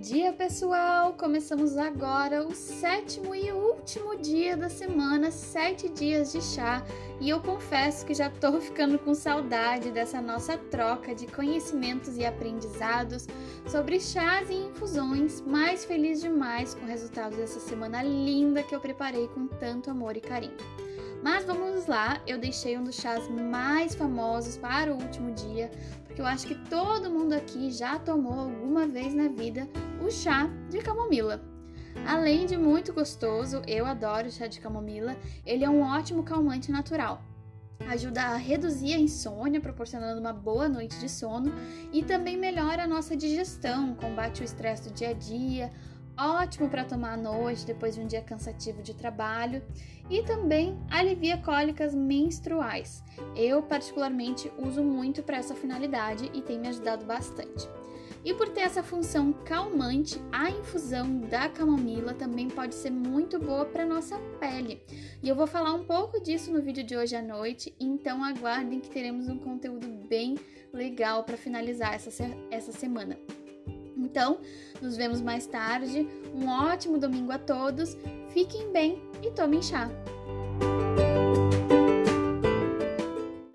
dia, pessoal! Começamos agora o sétimo e último dia da semana, sete dias de chá, e eu confesso que já tô ficando com saudade dessa nossa troca de conhecimentos e aprendizados sobre chás e infusões. Mais feliz demais com o resultado dessa semana linda que eu preparei com tanto amor e carinho. Mas vamos lá, eu deixei um dos chás mais famosos para o último dia, porque eu acho que todo mundo aqui já tomou alguma vez na vida o chá de camomila. Além de muito gostoso, eu adoro chá de camomila, ele é um ótimo calmante natural. Ajuda a reduzir a insônia, proporcionando uma boa noite de sono, e também melhora a nossa digestão, combate o estresse do dia a dia, ótimo para tomar à noite depois de um dia cansativo de trabalho e também alivia cólicas menstruais. Eu particularmente uso muito para essa finalidade e tem me ajudado bastante. E por ter essa função calmante, a infusão da camomila também pode ser muito boa para nossa pele. E eu vou falar um pouco disso no vídeo de hoje à noite, então aguardem que teremos um conteúdo bem legal para finalizar essa, essa semana. Então, nos vemos mais tarde. Um ótimo domingo a todos. Fiquem bem e tomem chá.